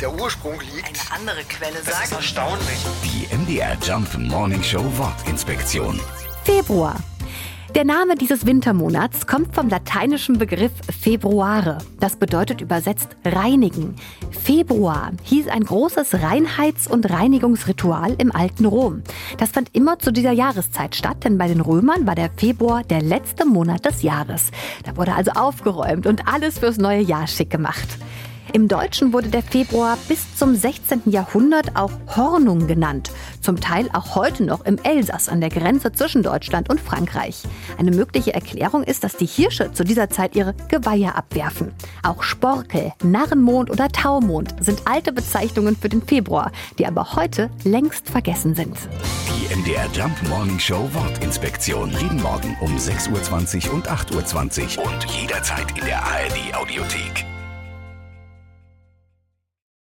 der Ursprung liegt. Eine andere Quelle Das ist sagt. erstaunlich. Die MDR Jump Morning Show Wortinspektion. Februar. Der Name dieses Wintermonats kommt vom lateinischen Begriff februare. Das bedeutet übersetzt reinigen. Februar hieß ein großes Reinheits- und Reinigungsritual im alten Rom. Das fand immer zu dieser Jahreszeit statt, denn bei den Römern war der Februar der letzte Monat des Jahres. Da wurde also aufgeräumt und alles fürs neue Jahr schick gemacht. Im Deutschen wurde der Februar bis zum 16. Jahrhundert auch Hornung genannt. Zum Teil auch heute noch im Elsass an der Grenze zwischen Deutschland und Frankreich. Eine mögliche Erklärung ist, dass die Hirsche zu dieser Zeit ihre Geweihe abwerfen. Auch Sporkel, Narrenmond oder Taumond sind alte Bezeichnungen für den Februar, die aber heute längst vergessen sind. Die MDR Jump Morning Show Wortinspektion. Jeden Morgen um 6.20 Uhr und 8.20 Uhr und jederzeit in der ARD Audiothek.